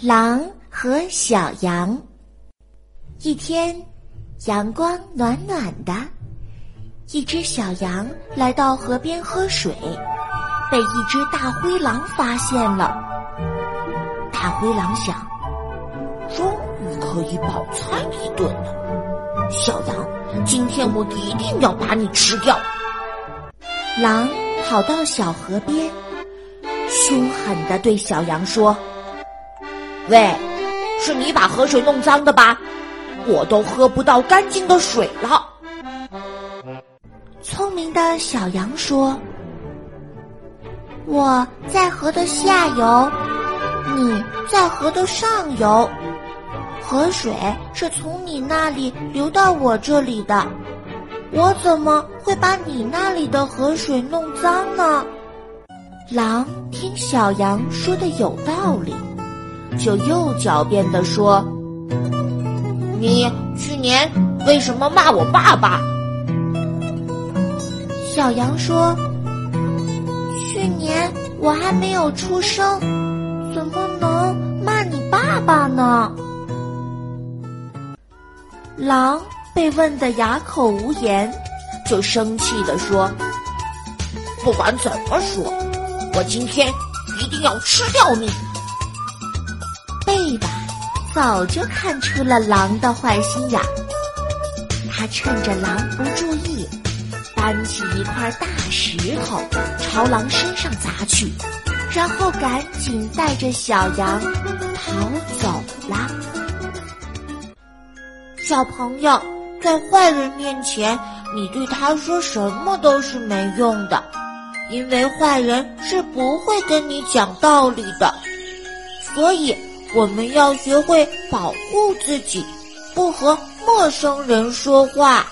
狼和小羊。一天，阳光暖暖的，一只小羊来到河边喝水，被一只大灰狼发现了。大灰狼想，终于可以饱餐一顿了。小羊，今天我一定要把你吃掉。狼跑到小河边，凶狠地对小羊说。喂，是你把河水弄脏的吧？我都喝不到干净的水了。聪明的小羊说：“我在河的下游，你在河的上游，河水是从你那里流到我这里的，我怎么会把你那里的河水弄脏呢？”狼听小羊说的有道理。就又狡辩地说：“你去年为什么骂我爸爸？”小羊说：“去年我还没有出生，怎么能骂你爸爸呢？”狼被问得哑口无言，就生气地说：“不管怎么说，我今天一定要吃掉你！”贝巴早就看出了狼的坏心眼，他趁着狼不注意，搬起一块大石头朝狼身上砸去，然后赶紧带着小羊逃走了。小朋友，在坏人面前，你对他说什么都是没用的，因为坏人是不会跟你讲道理的，所以。我们要学会保护自己，不和陌生人说话。